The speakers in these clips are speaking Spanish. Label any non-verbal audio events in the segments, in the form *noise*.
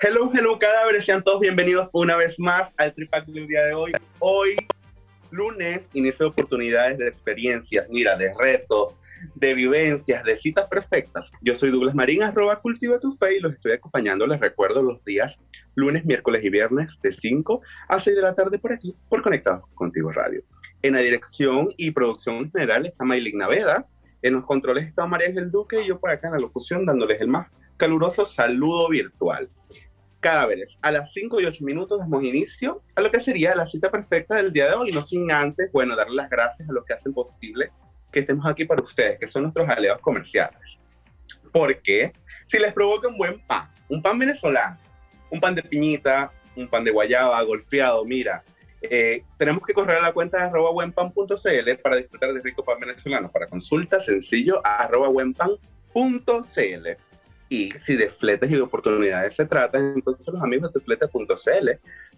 Hello, hello, cadáveres, sean todos bienvenidos una vez más al Tripac del día de hoy. Hoy, lunes, inicio de oportunidades de experiencias, mira, de retos, de vivencias, de citas perfectas. Yo soy Douglas Marín, arroba cultiva tu fe y los estoy acompañando, les recuerdo, los días lunes, miércoles y viernes de 5 a 6 de la tarde por aquí, por Conectados Contigo Radio. En la dirección y producción general está Maylin Naveda, en los controles está María del Duque y yo por acá en la locución dándoles el más caluroso saludo virtual. Cadáveres, a las 5 y 8 minutos damos inicio a lo que sería la cita perfecta del día de hoy, no sin antes, bueno, darle las gracias a los que hacen posible que estemos aquí para ustedes, que son nuestros aliados comerciales. Porque si les provoca un buen pan, un pan venezolano, un pan de piñita, un pan de guayaba golpeado, mira, eh, tenemos que correr a la cuenta de arroba buenpan.cl para disfrutar de rico pan venezolano. Para consulta, sencillo, arroba buenpan.cl. Y si de fletes y de oportunidades se trata, entonces los amigos de flete.cl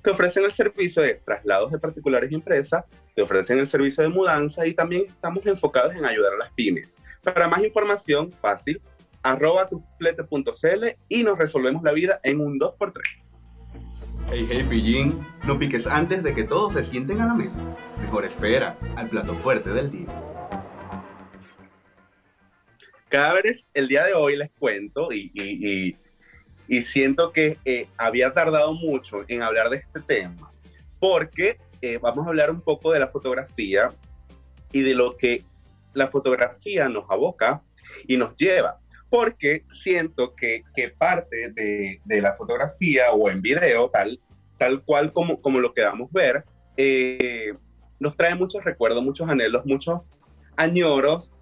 te ofrecen el servicio de traslados de particulares y empresas, te ofrecen el servicio de mudanza y también estamos enfocados en ayudar a las pymes. Para más información, fácil, arroba tuflete.cl y nos resolvemos la vida en un 2x3. Hey, hey, pillín, no piques antes de que todos se sienten a la mesa. Mejor espera al plato fuerte del día. Cadáveres, el día de hoy les cuento y, y, y, siento que eh, había tardado mucho en hablar de este tema, porque eh, vamos a hablar un poco de la fotografía y de lo que la fotografía nos aboca y nos lleva, porque siento que, que parte de, de, la fotografía o en video, tal, tal cual como, como lo queramos ver, eh, nos trae muchos recuerdos, muchos anhelos, muchos añoros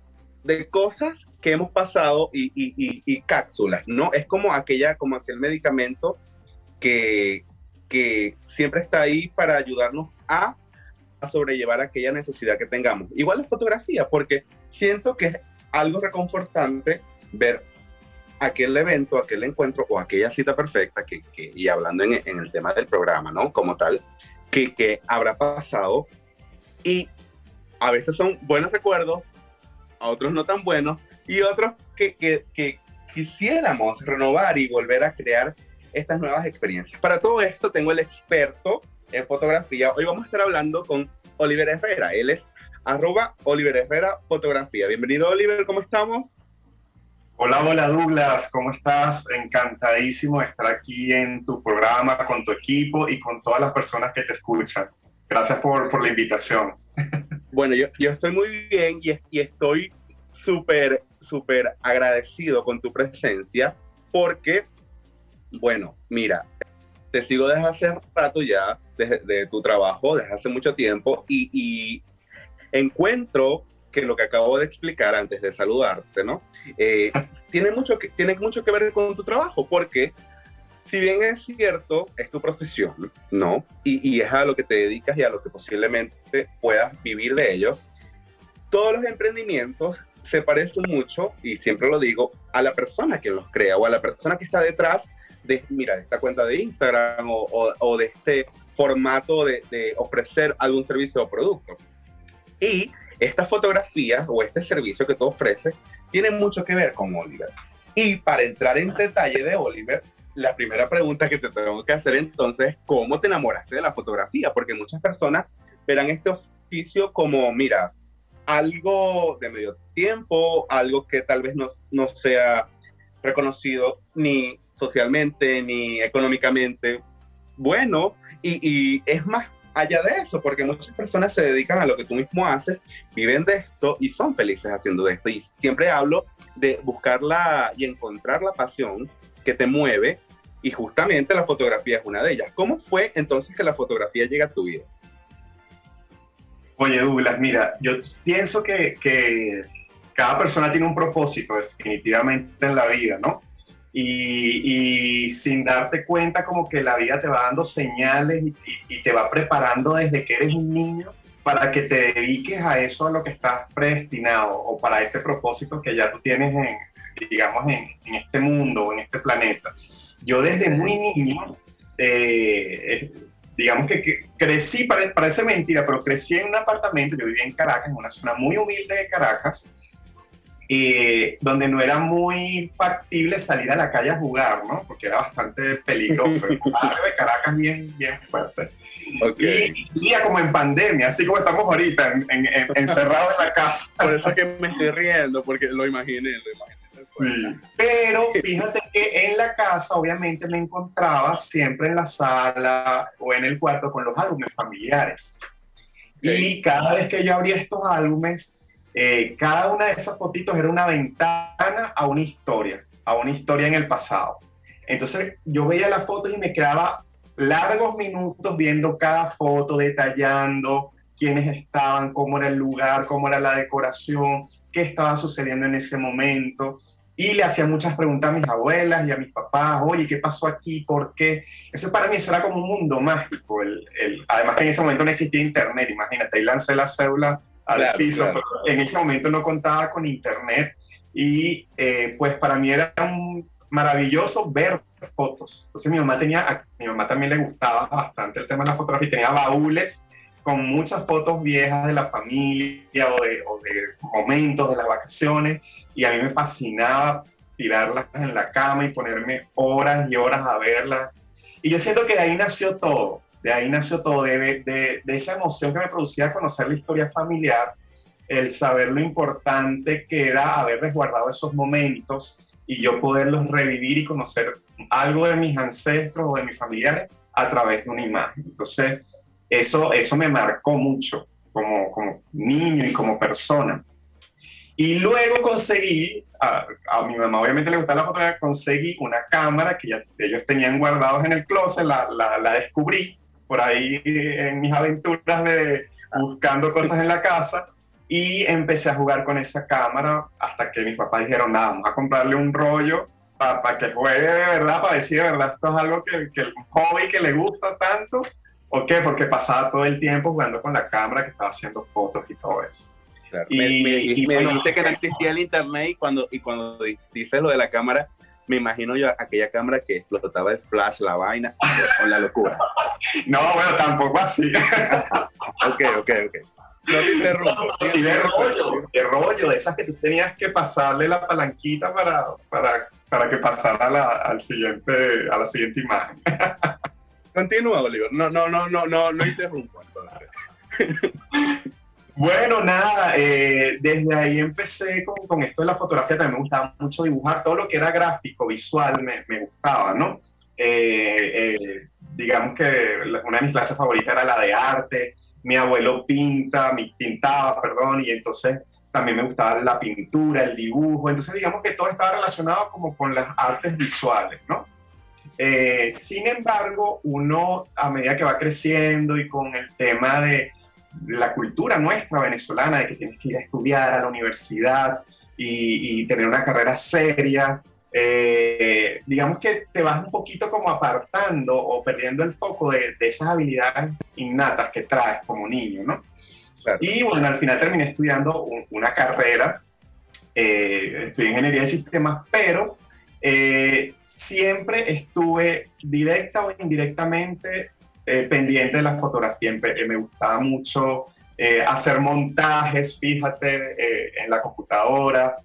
de cosas que hemos pasado y, cápsulas, ¿no? Es como aquella, como aquel medicamento que, que siempre está ahí para ayudarnos a, a, sobrellevar aquella necesidad que tengamos. Igual la fotografía, porque siento que es algo reconfortante ver aquel evento, aquel encuentro o aquella cita perfecta, que, que y hablando en, en, el tema del programa, ¿no? Como tal, que, que habrá pasado y a veces son buenos recuerdos, a otros no tan buenos y otros que, que, que quisiéramos renovar y volver a crear estas nuevas experiencias. Para todo esto tengo el experto en fotografía. Hoy vamos a estar hablando con Oliver Herrera. Él es arroba Oliver Herrera Fotografía. Bienvenido Oliver, ¿cómo estamos? Hola, hola Douglas, ¿cómo estás? Encantadísimo de estar aquí en tu programa, con tu equipo y con todas las personas que te escuchan. Gracias por, por la invitación. *laughs* Bueno, yo, yo estoy muy bien y, y estoy súper, súper agradecido con tu presencia porque, bueno, mira, te sigo desde hace rato ya, desde de tu trabajo, desde hace mucho tiempo y, y, encuentro que lo que acabo de explicar antes de saludarte, ¿no? Eh, tiene, mucho que, tiene mucho que ver con tu trabajo porque si bien es cierto, es tu profesión, ¿no? Y, y, es a lo que te dedicas y a lo que posiblemente puedas vivir de ello, todos los emprendimientos se parecen mucho, y siempre lo digo, a la persona que los crea o a la persona que está detrás de, mira, esta cuenta de Instagram o, o, o de este formato de, de, ofrecer algún servicio o producto. Y esta fotografía o este servicio que tú ofreces tiene mucho que ver con Oliver. Y para entrar en detalle de Oliver, la primera pregunta que te tengo que hacer entonces es cómo te enamoraste de la fotografía, porque muchas personas verán este oficio como, mira, algo de medio tiempo, algo que tal vez no, no sea reconocido ni socialmente ni económicamente bueno, y, y es más allá de eso, porque muchas personas se dedican a lo que tú mismo haces, viven de esto y son felices haciendo de esto. Y siempre hablo de buscarla y encontrar la pasión que te mueve y justamente la fotografía es una de ellas. ¿Cómo fue entonces que la fotografía llega a tu vida? Oye, Douglas, mira, yo pienso que, que cada persona tiene un propósito definitivamente en la vida, ¿no? y, sin darte cuenta como que la vida te va dando señales y, te va preparando desde que eres un niño para que te dediques a eso a lo que estás predestinado o para ese propósito que ya tú tienes en, digamos, en, este mundo, en este planeta. Yo desde muy niño, eh, digamos que, crecí, parece mentira, pero crecí en un apartamento, yo vivía en Caracas, en una zona muy humilde de Caracas, eh, donde no era muy factible salir a la calle a jugar, ¿no? Porque era bastante peligroso. El *laughs* barrio de Caracas bien, bien fuerte. Y vivía como en pandemia, así como estamos ahorita, en, encerrados en la casa. Por eso es que me estoy riendo, porque lo imaginé, lo imaginé. Sí. Pero fíjate que en la casa obviamente me encontraba siempre en la sala o en el cuarto con los álbumes familiares. Y cada vez que yo abría estos álbumes, eh, cada una de esas fotitos era una ventana a una historia, a una historia en el pasado. Entonces yo veía las fotos y me quedaba largos minutos viendo cada foto, detallando quiénes estaban, cómo era el lugar, cómo era la decoración, qué estaba sucediendo en ese momento. Y le hacía muchas preguntas a mis abuelas y a mis papás, oye, ¿qué pasó aquí? ¿Por qué? Eso para mí eso era como un mundo mágico. El, el, además que en ese momento no existía internet, imagínate, ahí lancé la cédula al piso, pero en ese momento no contaba con internet y eh, pues para mí era maravilloso ver fotos. Entonces mi mamá tenía, a mi mamá también le gustaba bastante el tema de la fotografía, tenía baúles con muchas fotos viejas de la familia o de, o de momentos de las vacaciones y a mí me fascinaba tirarlas en la cama y ponerme horas y horas a verlas. Y yo siento que de ahí nació todo de ahí nació todo, de, de, esa emoción que me producía conocer la historia familiar, el saber lo importante que era haber resguardado esos momentos y yo poderlos revivir y conocer algo de mis ancestros o de mis familiares a través de una imagen. Entonces, eso, eso me marcó mucho como, como niño y como persona. Y luego conseguí, a, mi mamá obviamente le gustaba la fotografía, conseguí una cámara que ya ellos tenían guardados en el closet, la, la, descubrí por ahí en mis aventuras de buscando cosas en la casa y empecé a jugar con esa cámara hasta que mis papás dijeron, nada, vamos a comprarle un rollo para que juegue de verdad, para decir de verdad, esto es algo que, que el hobby que le gusta tanto, ¿o qué? Porque pasaba todo el tiempo jugando con la cámara, que estaba haciendo fotos y todo eso. Y, me, dijiste que no existía el internet y cuando, y cuando dices lo de la cámara, me imagino yo aquella cámara que explotaba el flash, la vaina, con la locura. *laughs* No, bueno, tampoco así. *laughs* ok, ok, ok. No te interrumpo. Sí, de rollo, de rollo, de esas que tú tenías que pasarle la palanquita para, para, para que pasara la, al siguiente, a la siguiente imagen. *laughs* Continúa, Oliver. No, no, no, no, no, no interrumpo. *laughs* Bueno, nada, eh, desde ahí empecé con, con, esto de la fotografía, también me gustaba mucho dibujar, todo lo que era gráfico, visual, me, me gustaba, ¿no? Eh, eh, digamos que una de mis clases favoritas era la de arte, mi abuelo pinta, mi, pintaba, perdón, y entonces también me gustaba la pintura, el dibujo, entonces digamos que todo estaba relacionado como con las artes visuales, ¿no? Sin embargo, uno a medida que va creciendo y con el tema de la cultura nuestra venezolana de que tienes que ir a estudiar a la universidad y, tener una carrera seria, eh, digamos que te vas un poquito como apartando o perdiendo el foco de, esas habilidades innatas que traes como niño, ¿no? Y bueno, al final terminé estudiando una carrera, eh, estudié ingeniería de sistemas, pero eh, siempre estuve directa o indirectamente eh, pendiente de la fotografía, eh, me gustaba mucho eh, hacer montajes, fíjate, en la computadora.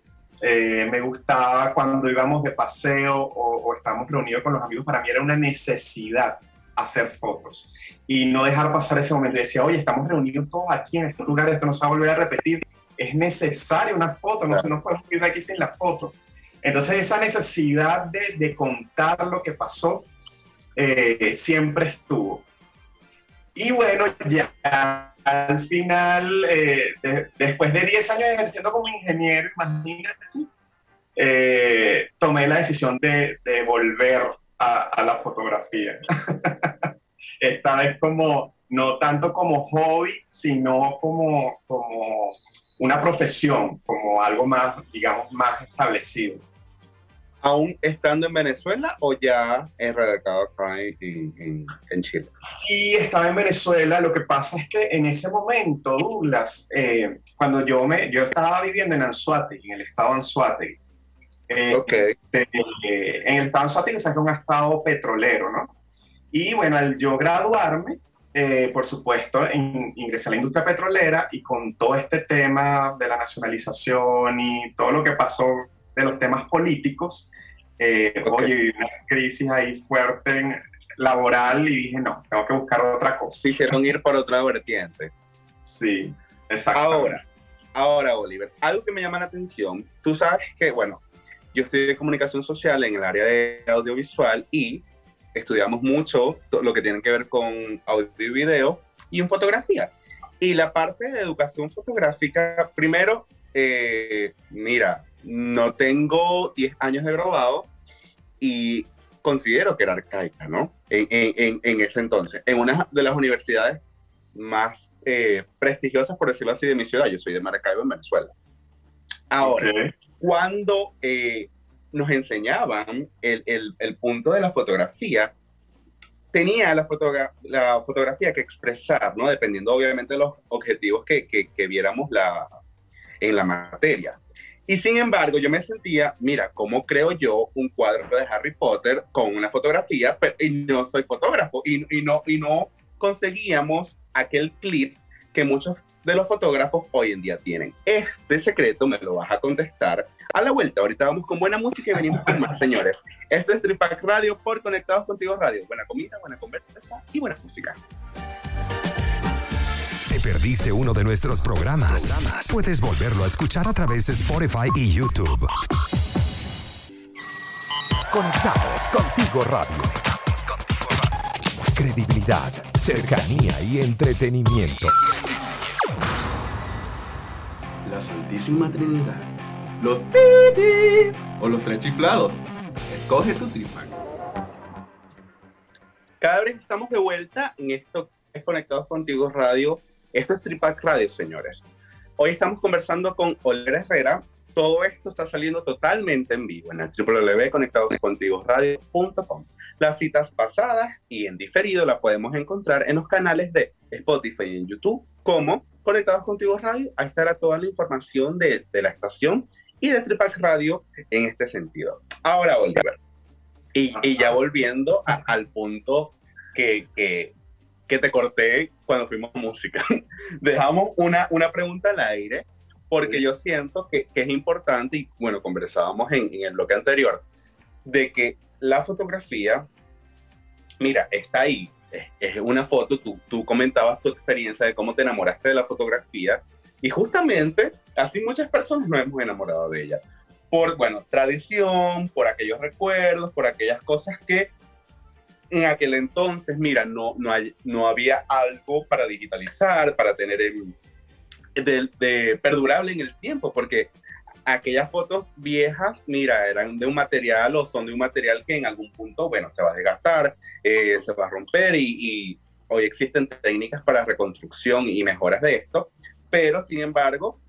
me gustaba cuando íbamos de paseo o, estábamos reunidos con los amigos, para mí era una necesidad hacer fotos y no dejar pasar ese momento. Y decía, oye, estamos reunidos todos aquí en estos lugares, esto no se va a volver a repetir. Es necesaria una foto, no se nos puede ir de aquí sin la foto. Entonces esa necesidad de, de contar lo que pasó siempre estuvo. Y bueno, ya al final, eh, después de 10 años ejerciendo como ingeniero, imagínate, eh, tomé la decisión de, volver a, la fotografía. *laughs* Esta vez como, no tanto como hobby, sino como, como una profesión, como algo más, digamos, más establecido. ¿Aún estando en Venezuela o ya es radicado acá en, en, Chile? Sí, estaba en Venezuela. Lo que pasa es que en ese momento, Douglas, eh, cuando yo, me, yo estaba viviendo en Anzuategui, en el estado Anzuategui, eh, este, en el estado Anzuategui es un estado petrolero, ¿no? Y bueno, al yo graduarme, eh, por supuesto, ingresé a la industria petrolera y con todo este tema de la nacionalización y todo lo que pasó de los temas políticos, eh, oye, viví una crisis ahí fuerte en, laboral y dije, no, tengo que buscar otra cosa. Hicieron ir por otra vertiente. Sí, exacto. Ahora, ahora, Oliver, algo que me llama la atención, tú sabes que, bueno, yo estoy de comunicación social en el área de audiovisual y estudiamos mucho lo que tiene que ver con audio y video y en fotografía. Y la parte de educación fotográfica, primero, eh, mira, no tengo 10 años de grabado y considero que era arcaica, ¿no? En, en, en ese entonces, en una de las universidades más eh, prestigiosas, por decirlo así, de mi ciudad. Yo soy de Maracaibo, en Venezuela. Ahora, cuando eh, nos enseñaban el, el, el, punto de la fotografía, tenía la, la, fotografía que expresar, ¿no? Dependiendo obviamente de los objetivos que, que, que viéramos la, en la materia. Y sin embargo, yo me sentía, mira, ¿cómo creo yo un cuadro de Harry Potter con una fotografía? Pero, y no soy fotógrafo y, y, no, y no conseguíamos aquel clip que muchos de los fotógrafos hoy en día tienen. Este secreto me lo vas a contestar a la vuelta. Ahorita vamos con buena música y venimos con más, señores. Esto es Tripac Radio por Conectados Contigo Radio. Buena comida, buena conversación y buena música. ¿Te perdiste uno de nuestros programas? Puedes volverlo a escuchar a través de Spotify y YouTube. Conectados Contigo Radio. Credibilidad, cercanía y entretenimiento. La Santísima Trinidad. Los o los tres chiflados. Escoge tu tripac. Cada vez estamos de vuelta en esto es Conectados Contigo Radio esto es Tripac Radio, señores. Hoy estamos conversando con Oliver Herrera. Todo esto está saliendo totalmente en vivo en el www.conectadoscontigosradio.com. Las citas pasadas y en diferido la podemos encontrar en los canales de Spotify y en YouTube como Conectados Contigo Radio. Ahí estará toda la información de, la estación y de Tripac Radio en este sentido. Ahora, Oliver, y, ya volviendo al punto que, que te corté cuando fuimos a música. *laughs* Dejamos una, una pregunta al aire porque yo siento que, que es importante y bueno, conversábamos en, en, el bloque anterior de que la fotografía, mira, está ahí, es, es una foto, tú, tú comentabas tu experiencia de cómo te enamoraste de la fotografía y justamente así muchas personas nos hemos enamorado de ella por, bueno, tradición, por aquellos recuerdos, por aquellas cosas que en aquel entonces, mira, no, no, hay, no había algo para digitalizar, para tener de, perdurable en el tiempo, porque aquellas fotos viejas, mira, eran de un material o son de un material que en algún punto, bueno, se va a desgastar, eh, se va a romper y, y, hoy existen técnicas para reconstrucción y mejoras de esto, pero sin embargo,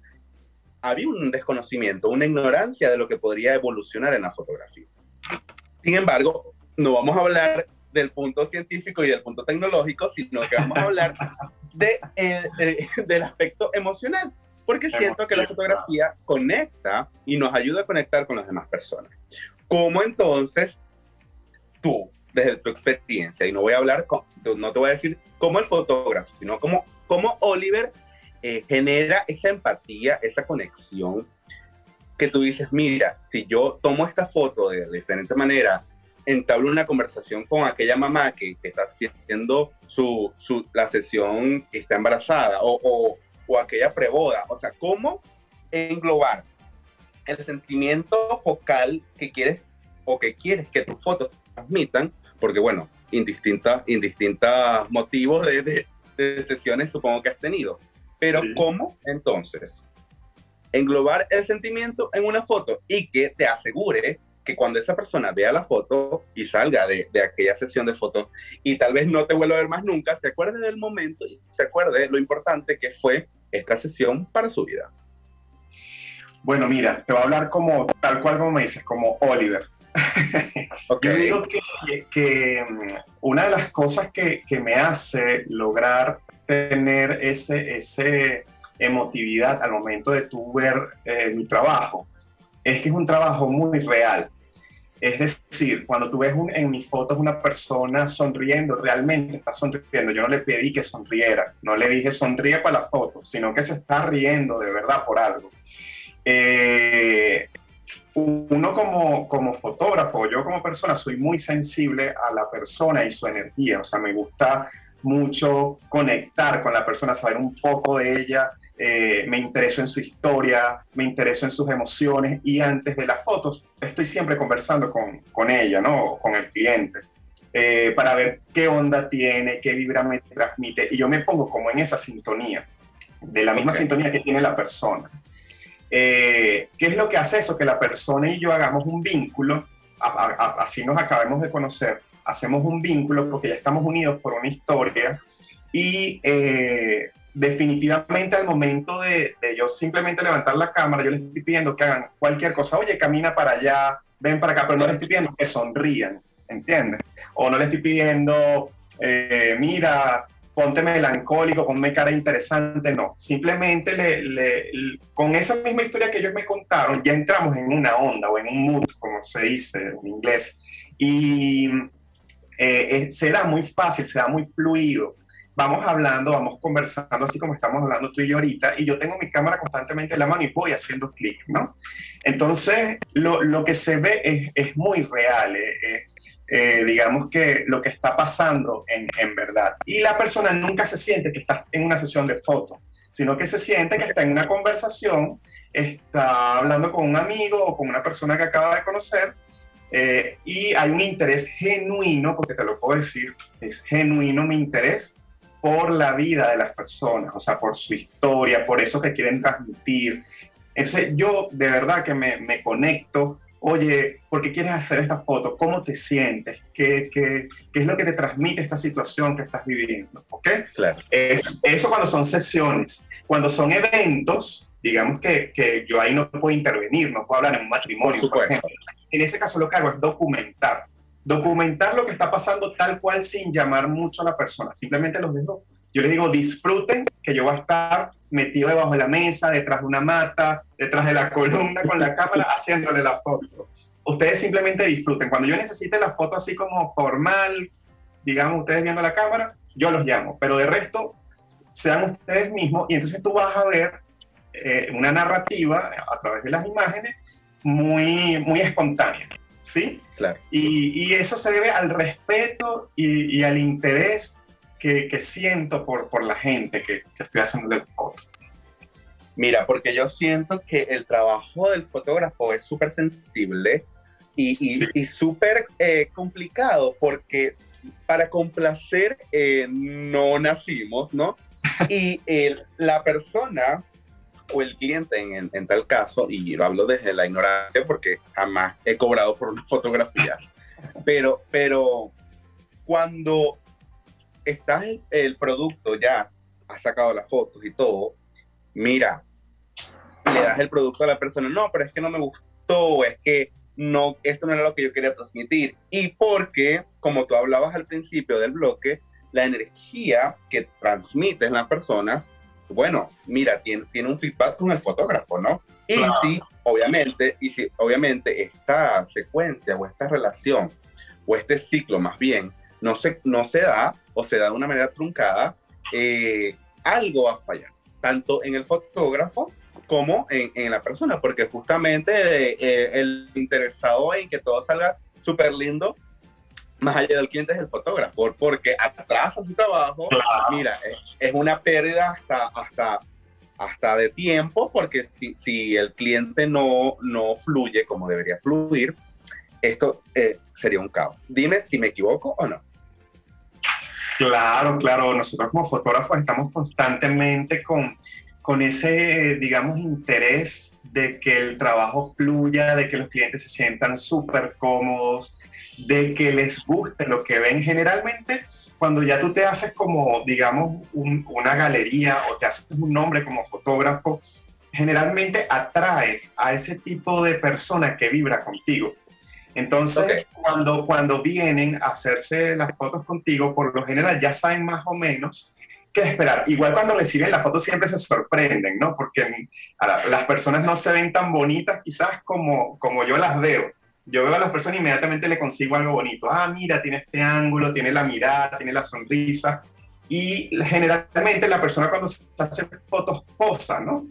había un desconocimiento, una ignorancia de lo que podría evolucionar en la fotografía. Sin embargo, no vamos a hablar del punto científico y del punto tecnológico, sino que vamos a hablar *laughs* de, eh, del aspecto emocional, porque siento que la fotografía conecta y nos ayuda a conectar con las demás personas. ¿Cómo entonces tú, desde tu experiencia, y no voy a hablar, con, no te voy a decir cómo el fotógrafo, sino cómo, cómo Oliver eh, genera esa empatía, esa conexión que tú dices, mira, si yo tomo esta foto de diferente manera, entablo una conversación con aquella mamá que, que está haciendo su, su, la sesión que está embarazada o, o, o, aquella preboda. O sea, ¿cómo englobar el sentimiento focal que quieres o que quieres que tus fotos transmitan? Porque bueno, indistintos indistintas motivos de, de, de, sesiones supongo que has tenido. Pero sí. ¿cómo entonces englobar el sentimiento en una foto y que te asegure que cuando esa persona vea la foto y salga de, de, aquella sesión de fotos y tal vez no te vuelva a ver más nunca, se acuerde del momento y se acuerde de lo importante que fue esta sesión para su vida. Bueno, mira, te voy a hablar como tal cual como me dices, como Oliver. *laughs* Yo digo que, que, mm, una de las cosas que, que, me hace lograr tener ese, ese emotividad al momento de tu ver eh, mi trabajo es que es un trabajo muy real. Es decir, cuando tú ves en mis fotos una persona sonriendo, realmente está sonriendo. Yo no le pedí que sonriera, no le dije sonríe para la foto, sino que se está riendo de verdad por algo. Eh, uno como, como fotógrafo, yo como persona, soy muy sensible a la persona y su energía. O sea, me gusta mucho conectar con la persona, saber un poco de ella, eh, me intereso en su historia, me intereso en sus emociones y antes de las fotos estoy siempre conversando con, con ella, ¿no? Con el cliente. Eh, para ver qué onda tiene, qué vibra me transmite y yo me pongo como en esa sintonía, de la misma sintonía que tiene la persona. Eh, ¿Qué es lo que hace eso? Que la persona y yo hagamos un vínculo, así nos acabemos de conocer, hacemos un vínculo porque ya estamos unidos por una historia y definitivamente al momento de, yo simplemente levantar la cámara, yo les estoy pidiendo que hagan cualquier cosa, oye, camina para allá, ven para acá, pero no les estoy pidiendo que sonrían, ¿entiendes? O no les estoy pidiendo, eh, mira, ponte melancólico, ponme cara interesante, no. Simplemente le, con esa misma historia que ellos me contaron, ya entramos en una onda o en un mood, como se dice en inglés, y eh, se da muy fácil, se da muy fluido vamos hablando, vamos conversando así como estamos hablando tú y yo ahorita, y yo tengo mi cámara constantemente en la mano y voy haciendo clic, ¿no? Entonces, lo, lo, que se ve es, es muy real, eh, es, eh, digamos que lo que está pasando en, en, verdad. Y la persona nunca se siente que está en una sesión de fotos, sino que se siente que está en una conversación, está hablando con un amigo o con una persona que acaba de conocer. Eh, y hay un interés genuino, porque te lo puedo decir, es genuino mi interés por la vida de las personas, o sea, por su historia, por eso que quieren transmitir. Entonces yo de verdad que me, me conecto, oye, ¿por qué quieres hacer esta foto? ¿Cómo te sientes? ¿Qué, qué, qué es lo que te transmite esta situación que estás viviendo? ¿Ok? Claro. Es, eso cuando son sesiones. Cuando son eventos, digamos que, que, yo ahí no puedo intervenir, no puedo hablar en un matrimonio, por ejemplo. En ese caso lo que hago es documentar documentar lo que está pasando tal cual sin llamar mucho a la persona. Simplemente los dejo. Yo les digo, disfruten que yo voy a estar metido debajo de la mesa, detrás de una mata, detrás de la columna con la cámara, haciéndole la foto. Ustedes simplemente disfruten. Cuando yo necesite la foto así como formal, digamos, ustedes viendo la cámara, yo los llamo. Pero de resto, sean ustedes mismos y entonces tú vas a ver eh, una narrativa a través de las imágenes muy, muy espontánea. ¿Sí? Claro. Y, y, eso se debe al respeto y, y al interés que, que, siento por, por la gente que, que estoy haciendo el foto. Mira, porque yo siento que el trabajo del fotógrafo es súper sensible y, sí. y súper eh, complicado porque para complacer eh, no nacimos, ¿no? *laughs* Y eh, la persona o el cliente en, en, tal caso, y lo hablo desde la ignorancia porque jamás he cobrado por una *laughs* fotografía, pero, pero cuando estás el, el producto ya, has sacado las fotos y todo, mira, le das el producto a la persona, no, pero es que no me gustó, es que no, esto no era lo que yo quería transmitir. Y porque, como tú hablabas al principio del bloque, la energía que transmiten las personas bueno, mira, tiene, tiene un feedback con el fotógrafo, ¿no? Y claro. si, obviamente, y si, obviamente, esta secuencia o esta relación o este ciclo más bien no se, no se da o se da de una manera truncada, eh, algo va a fallar, tanto en el fotógrafo como en, en la persona, porque justamente eh, el interesado en que todo salga súper lindo más allá del cliente es el fotógrafo, porque atrasa su trabajo, claro. mira, es, es, una pérdida hasta, hasta, hasta de tiempo, porque si, si el cliente no, no fluye como debería fluir, esto eh, sería un caos. Dime si me equivoco o no. Claro, claro, nosotros como fotógrafos estamos constantemente con, con ese, digamos, interés de que el trabajo fluya, de que los clientes se sientan súper cómodos, de que les guste lo que ven. Generalmente, cuando ya tú te haces como, digamos, un, una galería o te haces un nombre como fotógrafo, generalmente atraes a ese tipo de persona que vibra contigo. Entonces, cuando, cuando vienen a hacerse las fotos contigo, por lo general ya saben más o menos qué esperar. Igual cuando reciben la foto siempre se sorprenden, ¿no? Porque las personas no se ven tan bonitas quizás como, como yo las veo. Yo veo a las personas e inmediatamente le consigo algo bonito. Ah, mira, tiene este ángulo, tiene la mirada, tiene la sonrisa. Y generalmente la persona cuando se hace fotos posa, ¿no?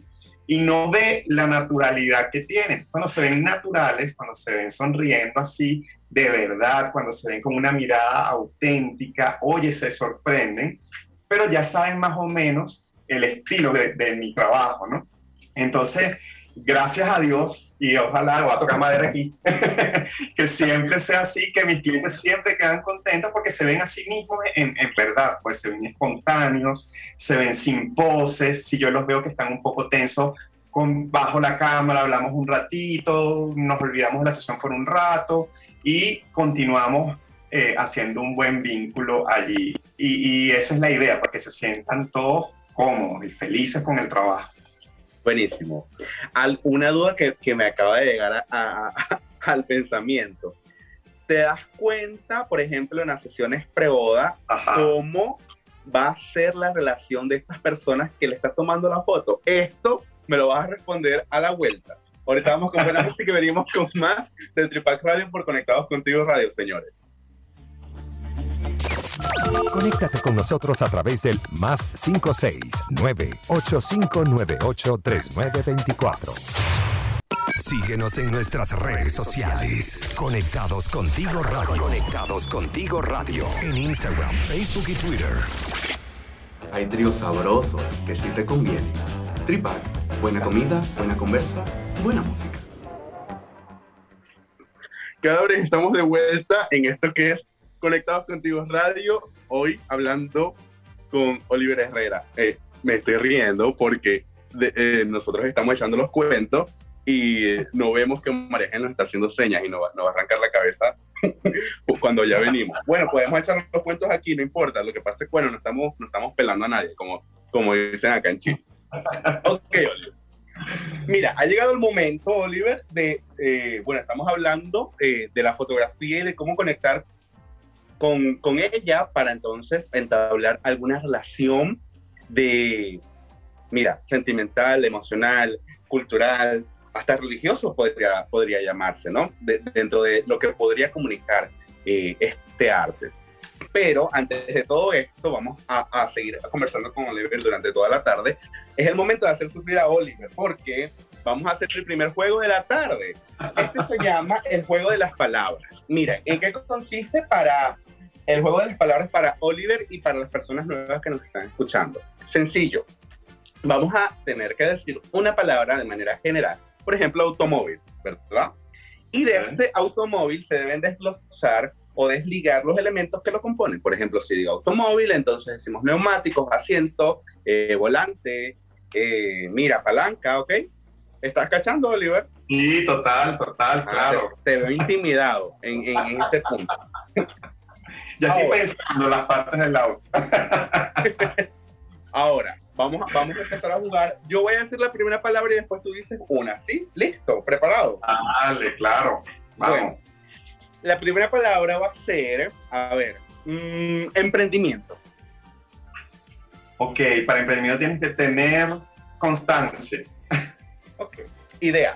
y no ve la naturalidad que tienes. Cuando se ven naturales, cuando se ven sonriendo así, de verdad, cuando se ven con una mirada auténtica, oye, se sorprenden, pero ya saben más o menos el estilo de, de mi trabajo, ¿no? Entonces, gracias a Dios, y ojalá, voy a tocar madera aquí, *laughs* que siempre sea así, que mis clientes siempre quedan contentos porque se ven a sí mismos en, verdad, pues se ven espontáneos, se ven sin poses, si yo los veo que están un poco tensos, bajo la cámara hablamos un ratito, nos olvidamos de la sesión por un rato y continuamos eh, haciendo un buen vínculo allí. Y, y esa es la idea, para que se sientan todos cómodos y felices con el trabajo. Buenísimo. una duda que, que, me acaba de llegar a, *laughs* al pensamiento. ¿Te das cuenta, por ejemplo, en las sesiones pre-boda, cómo va a ser la relación de estas personas que le estás tomando la foto? Esto me lo vas a responder a la vuelta. Ahorita vamos con buena música y venimos con más de Tripac Radio por Conectados Contigo Radio, señores. Conéctate con nosotros a través del más 569-8598-3924. Síguenos en nuestras redes sociales. Conectados contigo radio. Conectados contigo radio. En Instagram, Facebook y Twitter. Hay tríos sabrosos que sí te convienen. Tripac, buena comida, buena conversa, buena música. Cada vez estamos de vuelta en esto que es Conectados Contigo Radio, hoy hablando con Oliver Herrera. Eh, me estoy riendo porque eh, nosotros estamos echando los cuentos y no vemos que María nos está haciendo señas y nos va, a arrancar la cabeza *laughs* cuando ya venimos. Bueno, podemos echar los cuentos aquí, no importa. Lo que pasa es que, bueno, no estamos, no estamos pelando a nadie, como, como dicen acá en Chile. Ok, Oliver. Mira, ha llegado el momento, Oliver, de, eh, bueno, estamos hablando de la fotografía y de cómo conectar con, con ella para entonces entablar alguna relación de, mira, sentimental, emocional, cultural, hasta religioso podría, podría llamarse, ¿no? dentro de lo que podría comunicar eh, este arte. Pero antes de todo esto, vamos a, seguir conversando con Oliver durante toda la tarde. Es el momento de hacer sufrir a Oliver, porque vamos a hacer el primer juego de la tarde. Este se llama el juego de las palabras. Mira, ¿en qué consiste para el juego de las palabras para Oliver y para las personas nuevas que nos están escuchando. Sencillo. Vamos a tener que decir una palabra de manera general. Por ejemplo, automóvil, ¿verdad? Y de este automóvil se deben desglosar o desligar los elementos que lo componen. Por ejemplo, si digo automóvil, entonces decimos neumáticos, asiento, eh, volante, eh, mira, palanca, ¿ok? ¿Estás cachando, Oliver? Sí, total, total, ah, claro. te, veo intimidado en, en este punto. *laughs* Ya estoy pensando las partes del auto. *laughs* Ahora, vamos, vamos a empezar a jugar. Yo voy a decir la primera palabra y después tú dices una, ¿sí? ¿Listo? ¿Preparado? dale, claro. Vamos. la primera palabra va a ser, a ver, mm, emprendimiento. Ok, para emprendimiento tienes que tener constancia. Ok. Idea.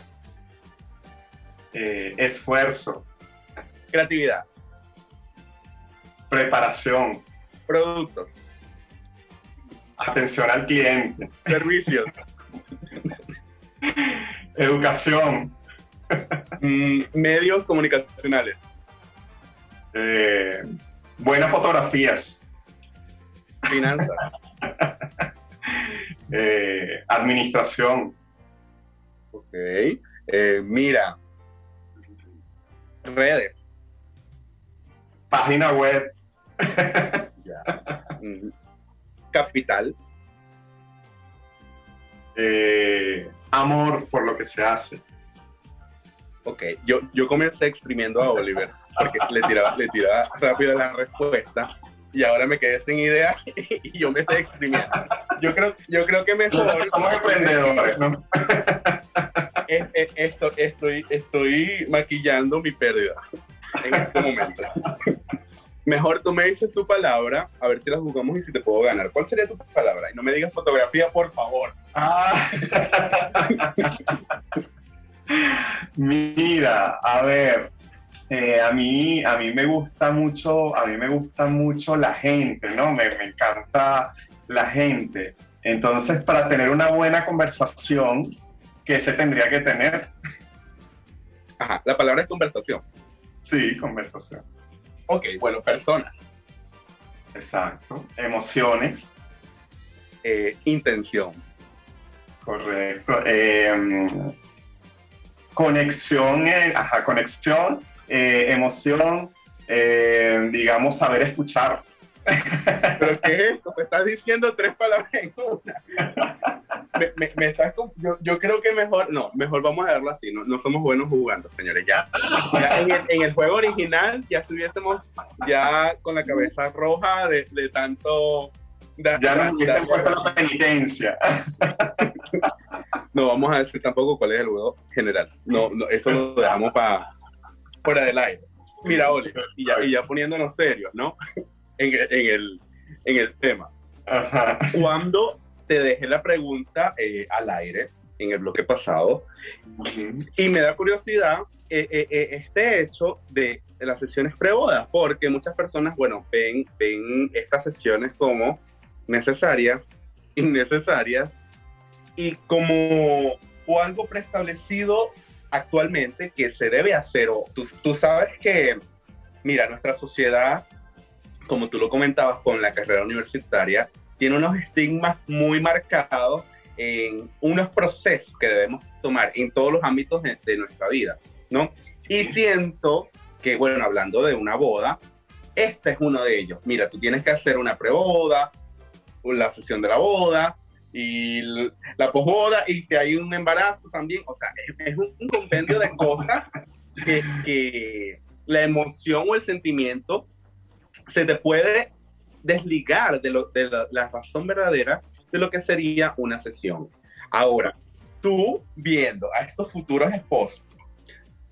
Eh, esfuerzo. Creatividad. Preparación. Productos. Atención al cliente. Servicios. *laughs* Educación. Mm, medios comunicacionales. Eh, buenas fotografías. Finanzas. *laughs* Eh, administración. Ok. Eh, mira. Redes. Página web. *laughs* Capital. Eh, amor por lo que se hace. Ok, yo, yo comencé exprimiendo a Oliver porque le tiraba, le tiraba rápido la respuesta y ahora me quedé sin idea y yo me estoy exprimiendo. Yo creo, yo creo que mejor. Somos emprendedores, ¿no? esto, estoy, estoy maquillando mi pérdida en este momento. Mejor tú me dices tu palabra, a ver si la jugamos y si te puedo ganar. ¿Cuál sería tu palabra? Y no me digas fotografía, por favor. Ah. *laughs* Mira, a ver, eh, a, mí, a mí me gusta mucho, a mí me gusta mucho la gente, ¿no? Me, me encanta la gente. Entonces, para tener una buena conversación, ¿qué se tendría que tener? Ajá, la palabra es conversación. Sí, conversación. Ok, bueno, personas. Exacto. Emociones. Eh, intención. Correcto. Em, conexión, eh, ajá, conexión, eh, emoción, digamos, saber escuchar. ¿Pero qué es esto? Me estás diciendo tres palabras en una. *laughs* Me, estás, yo, creo que mejor, no, mejor vamos a verlo así, no, no somos buenos jugando, señores, ya. en, el, juego original ya estuviésemos ya con la cabeza roja de, tanto... ya nos hubiesen puesto la penitencia. No vamos a decir tampoco cuál es el juego general. No, no eso lo dejamos para fuera del aire. Mira, Oli, y ya, y ya poniéndonos serios, ¿no? en, el, en el tema. Cuando te dejé la pregunta eh, al aire en el bloque pasado y me da curiosidad eh, eh, este hecho de, las sesiones pre-bodas, porque muchas personas, bueno, ven, ven estas sesiones como necesarias, innecesarias y como o algo preestablecido actualmente que se debe hacer. O tú, tú sabes que, mira, nuestra sociedad como tú lo comentabas con la carrera universitaria, tiene unos estigmas muy marcados en unos procesos que debemos tomar en todos los ámbitos de, nuestra vida, ¿no? Y siento que, bueno, hablando de una boda, este es uno de ellos. Mira, tú tienes que hacer una preboda, la sesión de la boda y la posboda, y si hay un embarazo también, o sea, es, un, compendio de cosas que, que la emoción o el sentimiento se te puede desligar de, la, razón verdadera de lo que sería una sesión. Ahora, tú viendo a estos futuros esposos,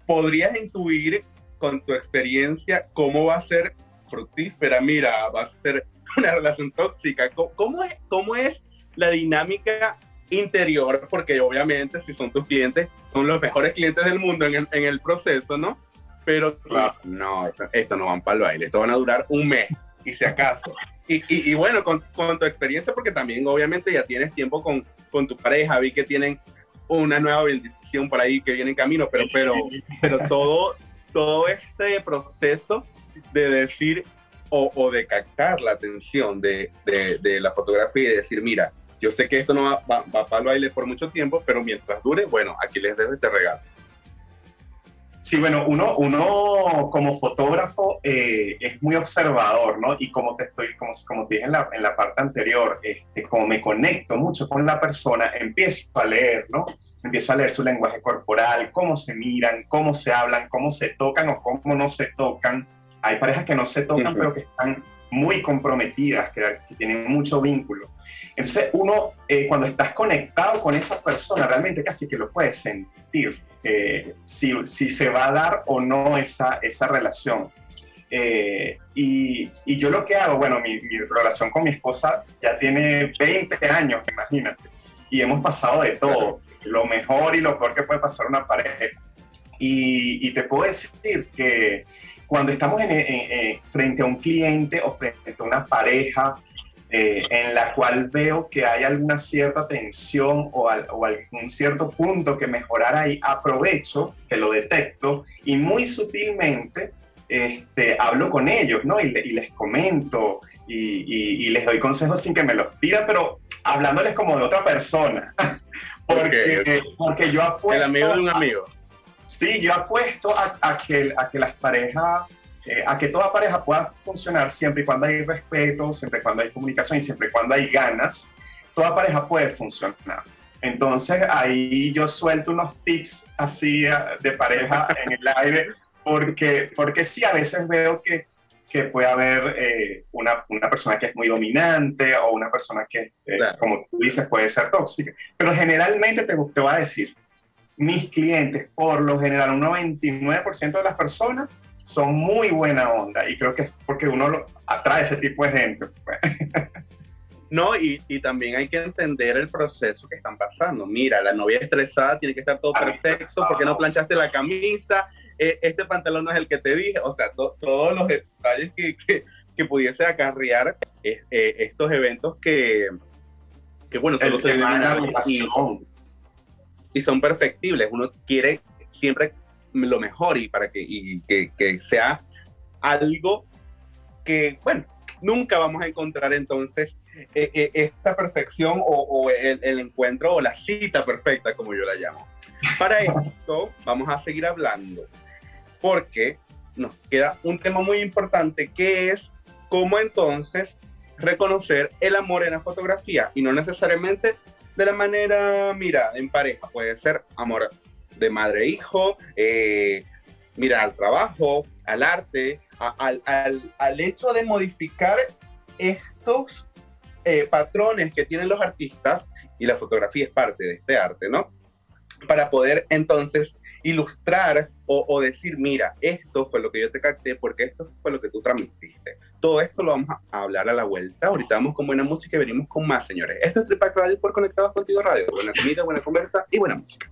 podrías intuir con tu experiencia cómo va a ser fructífera, mira, va a ser una relación tóxica, cómo, es, cómo es la dinámica interior, porque obviamente si son tus clientes, son los mejores clientes del mundo en el proceso, ¿no? pero no, esto, no van para el baile, esto van a durar un mes, y si acaso. Y, y, bueno, con, con, tu experiencia, porque también obviamente ya tienes tiempo con, con tu pareja, vi que tienen una nueva bendición por ahí que viene en camino, pero, pero, pero todo, todo este proceso de decir o, de captar la atención de, de, de, la fotografía y decir, mira, yo sé que esto no va, va, va para el baile por mucho tiempo, pero mientras dure, bueno, aquí les dejo este regalo. Sí, bueno, uno, uno como fotógrafo eh, es muy observador, ¿no? Y como te estoy, como, como te dije en la, en la parte anterior, este, como me conecto mucho con la persona, empiezo a leer, ¿no? Empiezo a leer su lenguaje corporal, cómo se miran, cómo se hablan, cómo se tocan o cómo no se tocan. Hay parejas que no se tocan, pero que están muy comprometidas, que, que tienen mucho vínculo. Entonces, uno, eh, cuando estás conectado con esa persona, realmente casi que lo puedes sentir eh, si, si, se va a dar o no esa, esa relación. Eh, y, y, yo lo que hago, bueno, mi, mi, relación con mi esposa ya tiene 20 años, imagínate, y hemos pasado de todo, lo mejor y lo peor que puede pasar una pareja. Y, y te puedo decir que cuando estamos en, frente a un cliente o frente a una pareja, eh, en la cual veo que hay alguna cierta tensión o, algún cierto punto que mejorar ahí, aprovecho, que lo detecto y muy sutilmente este, hablo con ellos, ¿no? Y, les comento y, les doy consejos sin que me los pidan, pero hablándoles como de otra persona. *laughs* porque, porque yo apuesto... El amigo de un amigo. sí, yo apuesto a, que, a que las parejas eh, a que toda pareja pueda funcionar siempre y cuando hay respeto, siempre y cuando hay comunicación y siempre y cuando hay ganas, toda pareja puede funcionar. Entonces ahí yo suelto unos tips así eh, de pareja *laughs* en el aire, porque, porque sí, a veces veo que, que puede haber eh, una, una, persona que es muy dominante o una persona que, como tú dices, puede ser tóxica. Pero generalmente te, te voy a decir, mis clientes, por lo general, un 99% de las personas son muy buena onda y creo que es porque uno lo, atrae ese tipo de gente. Pues. *laughs* No, y, y, también hay que entender el proceso que están pasando. Mira, la novia estresada tiene que estar todo perfecto porque no planchaste la camisa, eh, este pantalón no es el que te dije, o sea, todos los detalles que, que, que pudiese acarrear eh, estos eventos que, que bueno, solo se y, y son perfectibles. Uno quiere siempre lo mejor y para que, y que, que sea algo que, bueno, nunca vamos a encontrar entonces eh, eh, esta perfección o, el, encuentro o la cita perfecta, como yo la llamo. Para *laughs* esto vamos a seguir hablando porque nos queda un tema muy importante que es cómo entonces reconocer el amor en la fotografía y no necesariamente de la manera, mira, en pareja, puede ser amor de madre e hijo, eh, mira, al trabajo, al arte, al, al, al, hecho de modificar estos eh, patrones que tienen los artistas, y la fotografía es parte de este arte, ¿no? Para poder entonces ilustrar o, o, decir, mira, esto fue lo que yo te capté porque esto fue lo que tú transmitiste. Todo esto lo vamos a hablar a la vuelta. Ahorita vamos con buena música y venimos con más, señores. Esto es Tripac Radio por Conectados Contigo Radio. Buena comida, buena conversa y buena música.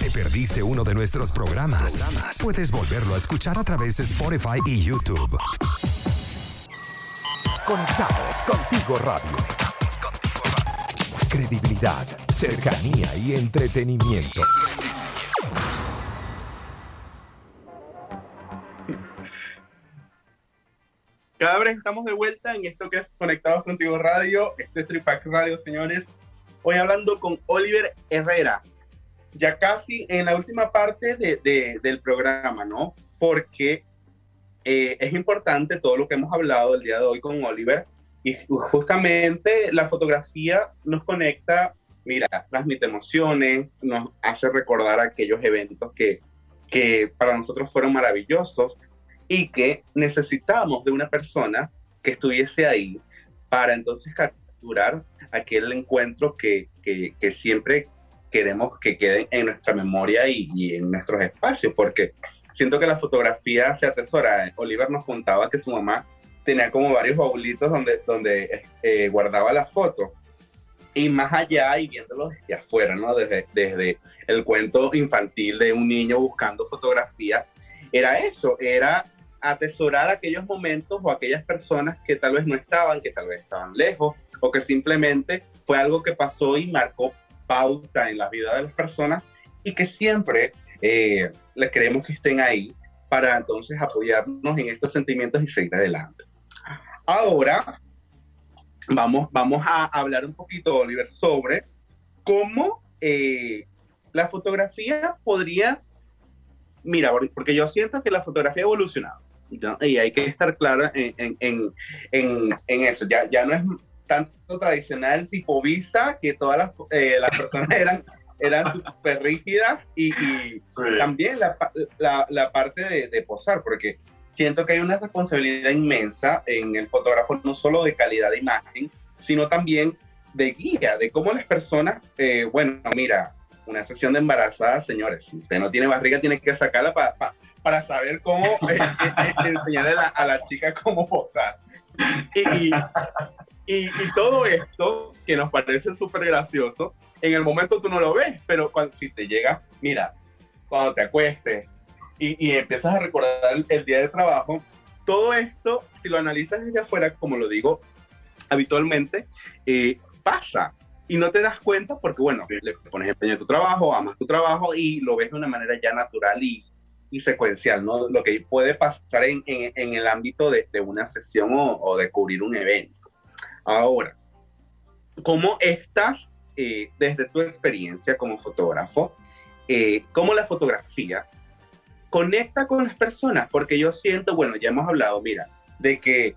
¿Te perdiste uno de nuestros programas? Puedes volverlo a escuchar a través de Spotify y YouTube. Conectados contigo radio. Credibilidad, cercanía y entretenimiento. Vez estamos de vuelta en esto que es Conectados Contigo Radio. Este es Tripac Radio, señores. Hoy hablando con Oliver Herrera. Ya casi en la última parte de, del programa, ¿no? Porque eh, es importante todo lo que hemos hablado el día de hoy con Oliver y justamente la fotografía nos conecta, mira, transmite emociones, nos hace recordar aquellos eventos que, que para nosotros fueron maravillosos y que necesitamos de una persona que estuviese ahí para entonces capturar aquel encuentro que, que, que siempre queremos que quede en nuestra memoria y, y en nuestros espacios, porque siento que la fotografía se atesora. Oliver nos contaba que su mamá tenía como varios baulitos donde, donde eh, guardaba las fotos. Y más allá y viéndolo desde afuera, ¿no? Desde, desde el cuento infantil de un niño buscando fotografía, era eso, era atesorar aquellos momentos o aquellas personas que tal vez no estaban, que tal vez estaban lejos, o que simplemente fue algo que pasó y marcó pauta en la vida de las personas y que siempre eh, les queremos que estén ahí para entonces apoyarnos en estos sentimientos y seguir adelante. Ahora vamos, vamos a hablar un poquito, Oliver, sobre cómo eh, la fotografía podría, mira, porque yo siento que la fotografía ha evolucionado y hay que estar claro en, en, en, en, eso. Ya, ya no es tanto tradicional tipo visa, que todas las, eh, las personas eran eran súper rígidas y, también la, la, la parte de, de, posar, porque siento que hay una responsabilidad inmensa en el fotógrafo, no solo de calidad de imagen, sino también de guía, de cómo las personas, eh, bueno, mira, una sesión de embarazada, señores, si usted no tiene barriga, tiene que sacarla para para saber cómo eh, eh, enseñarle a la, a la, chica cómo posar. Y, y, todo esto, que nos parece súper gracioso, en el momento tú no lo ves, pero cuando, si te llega, mira, cuando te acuestes y, empiezas a recordar el, día de trabajo, todo esto, si lo analizas desde afuera, como lo digo habitualmente, eh, pasa. Y no te das cuenta porque, bueno, le pones empeño a tu trabajo, amas tu trabajo y lo ves de una manera ya natural y, secuencial, ¿no? Lo que puede pasar en, el ámbito de, una sesión o, de cubrir un evento. Ahora, ¿cómo estás eh, desde tu experiencia como fotógrafo, eh, cómo la fotografía conecta con las personas, porque yo siento, bueno, ya hemos hablado, mira, de que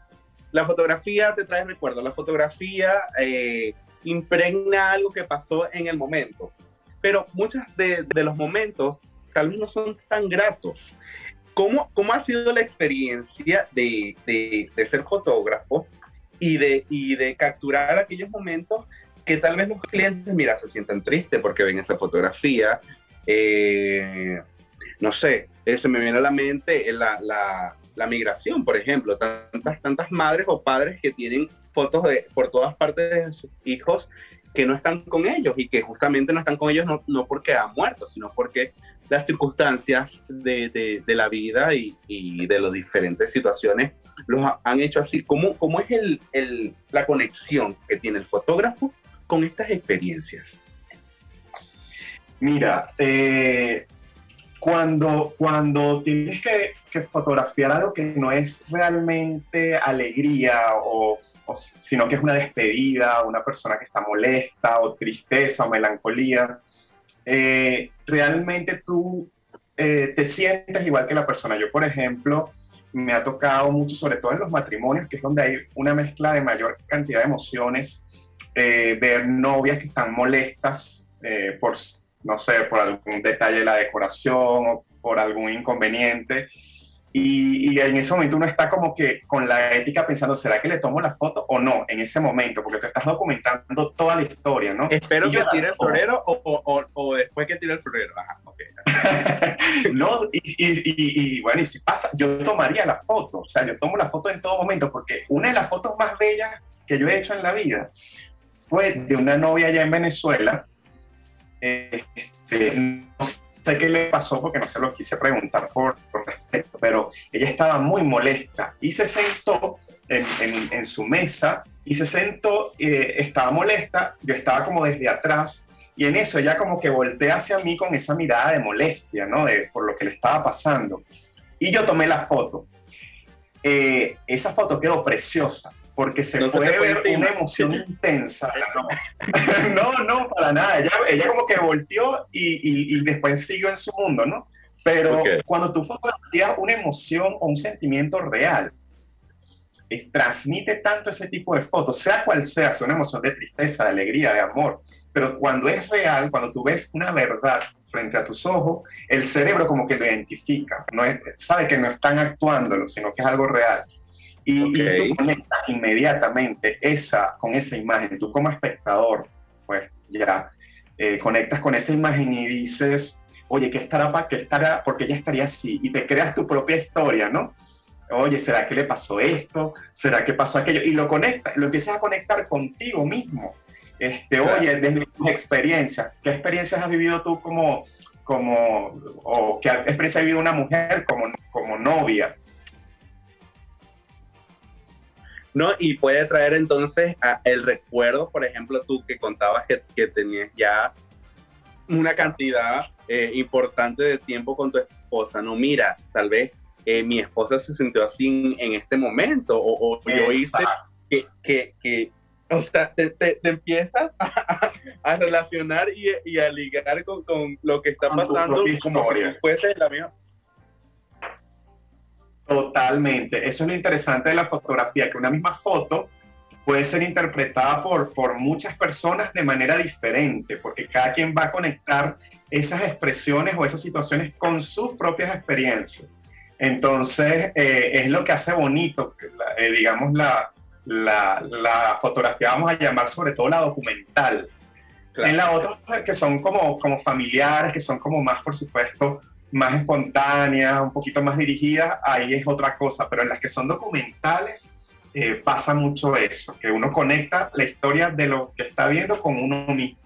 la fotografía te trae recuerdos, la fotografía eh, impregna algo que pasó en el momento, pero muchos de, los momentos tal vez no son tan gratos. ¿Cómo, cómo ha sido la experiencia de ser fotógrafo y de, y de capturar aquellos momentos que tal vez los clientes, mira, se sientan tristes porque ven esa fotografía. Eh, no sé, eh, se me viene a la mente la, la, la, migración, por ejemplo, tantas, tantas madres o padres que tienen fotos de, por todas partes de sus hijos que no están con ellos y que justamente no están con ellos no, no porque han muerto, sino porque las circunstancias de, de, la vida y, y, de las diferentes situaciones los han hecho así. ¿Cómo, cómo es el, el, la conexión que tiene el fotógrafo con estas experiencias? Mira, eh, cuando, cuando tienes que, que, fotografiar algo que no es realmente alegría o, o, sino que es una despedida, una persona que está molesta o tristeza o melancolía, eh, realmente tú eh, te sientes igual que la persona. Yo, por ejemplo, me ha tocado mucho, sobre todo en los matrimonios, que es donde hay una mezcla de mayor cantidad de emociones, eh, ver novias que están molestas eh, por no sé, por algún detalle de la decoración o por algún inconveniente. Y, y, en ese momento uno está como que con la ética pensando, ¿será que le tomo la foto o no en ese momento? Porque tú estás documentando toda la historia, ¿no? Espero que tire el florero o, o, o, después que tire el florero. Ajá, okay. *laughs* no, y, y, y, bueno, y si pasa, yo tomaría la foto, o sea, yo tomo la foto en todo momento, porque una de las fotos más bellas que yo he hecho en la vida fue de una novia allá en Venezuela, este, no sé qué le pasó porque no se lo quise preguntar por, por respeto, pero ella estaba muy molesta y se sentó en, en, en su mesa y se sentó, eh, estaba molesta, yo estaba como desde atrás y en eso ella como que voltea hacia mí con esa mirada de molestia, ¿no? De, por lo que le estaba pasando. Y yo tomé la foto. Eh, esa foto quedó preciosa porque se no puede se ver una emoción intensa. *laughs* No, no, para nada. Ella, ella como que volteó y, y, y, después siguió en su mundo, ¿no? Pero okay. cuando tú fotografías una emoción o un sentimiento real, es, transmite tanto ese tipo de fotos, sea cual sea, sea una emoción de tristeza, de alegría, de amor, pero cuando es real, cuando tú ves una verdad frente a tus ojos, el cerebro como que lo identifica, no es, sabe que no están actuándolo, sino que es algo real. Y, okay. y, tú conectas inmediatamente esa, con esa imagen. Tú como espectador, pues ya eh, conectas con esa imagen y dices, oye, ¿qué estará para qué estará? Porque ella estaría así. Y te creas tu propia historia, ¿no? Oye, ¿será que le pasó esto? ¿Será que pasó aquello? Y lo conectas, lo empiezas a conectar contigo mismo. Este, claro. Oye, desde tus experiencias, ¿qué experiencias has vivido tú como, como o qué experiencia ha vivido una mujer como, como novia? ¿No? Y puede traer entonces a el recuerdo, por ejemplo, tú que contabas que, que tenías ya una cantidad eh, importante de tiempo con tu esposa, ¿no? Mira, tal vez eh, mi esposa se sintió así en, en este momento, o, o yo hice que, que, que, o sea, te, te, te empiezas a, a, relacionar y, y, a ligar con, con lo que está con pasando como si fuese la misma Totalmente. Eso es lo interesante de la fotografía, que una misma foto puede ser interpretada por, por muchas personas de manera diferente, porque cada quien va a conectar esas expresiones o esas situaciones con sus propias experiencias. Entonces, eh, es lo que hace bonito, eh, digamos, la, la, la, fotografía, vamos a llamar sobre todo la documental. Claro. En la otra, que son como, como familiares, que son como más, por supuesto, más espontáneas, un poquito más dirigidas, ahí es otra cosa, pero en las que son documentales eh, pasa mucho eso, que uno conecta la historia de lo que está viendo con uno mismo.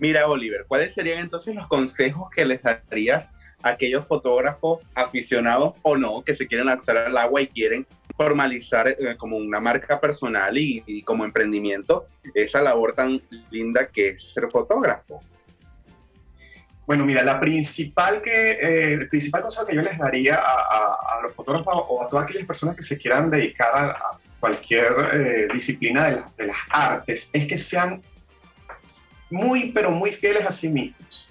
Mira, Oliver, ¿cuáles serían entonces los consejos que les darías a aquellos fotógrafos aficionados o no que se quieren lanzar al agua y quieren formalizar eh, como una marca personal y, y como emprendimiento esa labor tan linda que es ser fotógrafo? Bueno, mira, la principal que, eh, el principal consejo que yo les daría a, a, a, los fotógrafos o a todas aquellas personas que se quieran dedicar a, a cualquier eh, disciplina de, la, de, las artes es que sean muy, pero muy fieles a sí mismos.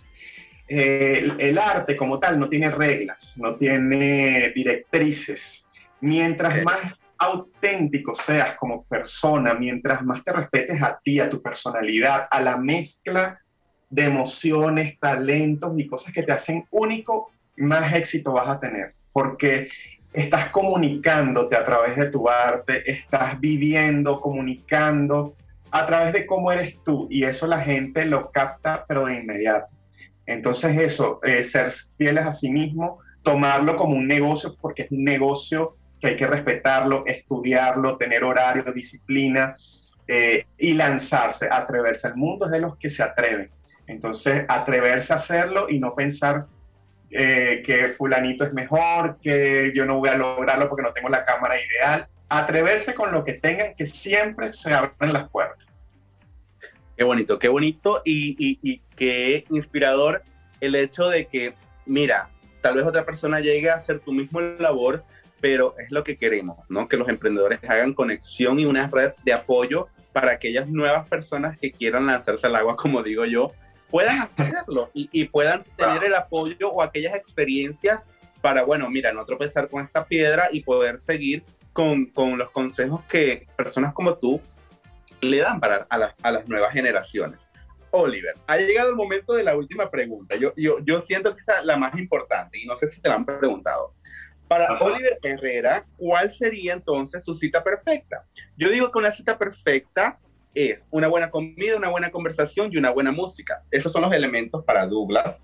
Eh, el, el, arte como tal no tiene reglas, no tiene directrices. Mientras más auténtico seas como persona, mientras más te respetes a ti, a tu personalidad, a la mezcla de emociones, talentos y cosas que te hacen único, más éxito vas a tener. Porque estás comunicándote a través de tu arte, estás viviendo, comunicando a través de cómo eres tú y eso la gente lo capta pero de inmediato. Entonces eso, eh, ser fieles a sí mismo, tomarlo como un negocio porque es un negocio que hay que respetarlo, estudiarlo, tener horario, disciplina eh, y lanzarse, atreverse. El mundo es de los que se atreven. Entonces, atreverse a hacerlo y no pensar eh, que fulanito es mejor, que yo no voy a lograrlo porque no tengo la cámara ideal. Atreverse con lo que tengan, que siempre se abren las puertas. Qué bonito, qué bonito y, y, qué inspirador el hecho de que, mira, tal vez otra persona llegue a hacer tu mismo labor, pero es lo que queremos, ¿no? Que los emprendedores hagan conexión y una red de apoyo para aquellas nuevas personas que quieran lanzarse al agua, *laughs* como digo yo, puedan hacerlo y, puedan tener el apoyo o aquellas experiencias para, bueno, mira, no tropezar con esta piedra y poder seguir con, con los consejos que personas como tú le dan para, a, a, las nuevas generaciones. Oliver, ha llegado el momento de la última pregunta. Yo, yo, yo siento que esta es la más importante y no sé si te la han preguntado. Para Oliver Herrera, ¿cuál sería entonces su cita perfecta? Yo digo que una cita perfecta es una buena comida, una buena conversación y una buena música. Esos son los elementos para Douglas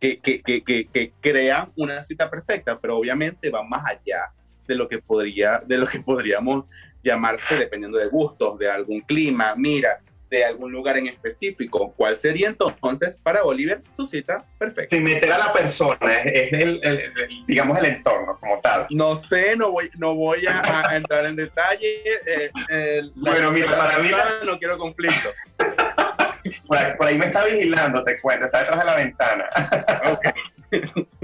que, que, que, que, crean una cita perfecta, pero obviamente va más allá de lo que podría, de lo que podríamos llamarse dependiendo de gustos, de algún clima. Mira, de algún lugar en específico. ¿Cuál sería entonces para Oliver su cita perfecta? Sin meter a la persona, es el, digamos el entorno como tal. No sé, no voy, no voy a, *laughs* entrar en detalle. Eh, bueno, mira, para mí no quiero conflicto. *laughs* Por ahí, me está vigilando, te cuento, está detrás de la ventana. *laughs*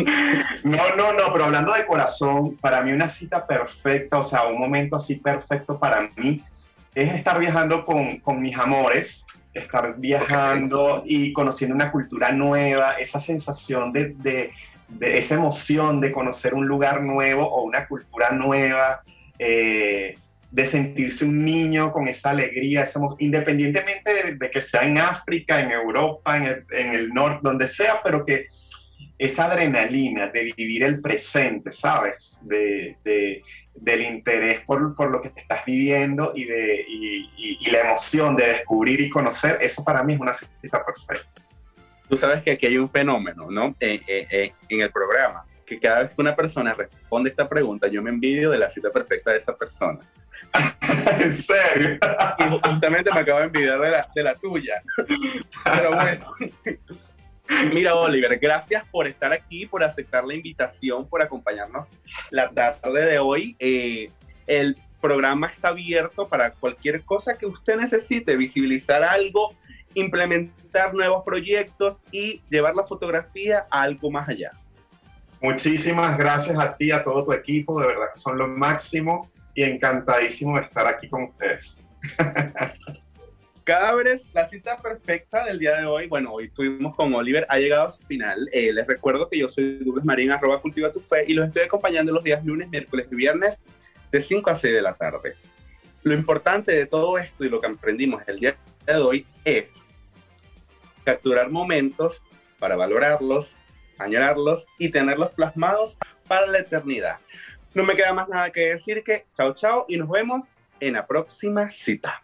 No, no, no, pero hablando de corazón, para mí una cita perfecta, o sea, un momento así perfecto para mí, es estar viajando con, con mis amores, estar viajando y conociendo una cultura nueva, esa sensación de, de, de, esa emoción de conocer un lugar nuevo o una cultura nueva, eh, de sentirse un niño con esa alegría, esa independientemente de, que sea en África, en Europa, en el, en el norte, donde sea, pero que esa adrenalina de vivir el presente, ¿sabes? De, del interés por, por, lo que te estás viviendo y, de, y, la emoción de descubrir y conocer, eso para mí es una cita perfecta. Tú sabes que aquí hay un fenómeno, ¿no? en el programa, que cada vez que una persona responde esta pregunta, yo me envidio de la cita perfecta de esa persona. *laughs* ¿En serio? Y justamente me acabo de envidiar de la, de la tuya. Pero bueno. *laughs* *laughs* Mira, Oliver, gracias por estar aquí, por aceptar la invitación, por acompañarnos la tarde de hoy. Eh, el programa está abierto para cualquier cosa que usted necesite, visibilizar algo, implementar nuevos proyectos y llevar la fotografía a algo más allá. Muchísimas gracias a ti, a todo tu equipo, de verdad que son lo máximo y encantadísimo de estar aquí con ustedes. *laughs* Cadáveres, la cita perfecta del día de hoy. Bueno, hoy estuvimos con Oliver, ha llegado a su final. Eh, les recuerdo que yo soy Douglas Marín, arroba cultiva tu fe, y los estoy acompañando los días lunes, miércoles y viernes de 5 a 6 de la tarde. Lo importante de todo esto y lo que aprendimos el día de hoy es capturar momentos para valorarlos, añorarlos y tenerlos plasmados para la eternidad. No me queda más nada que decir que chao chao y nos vemos en la próxima cita.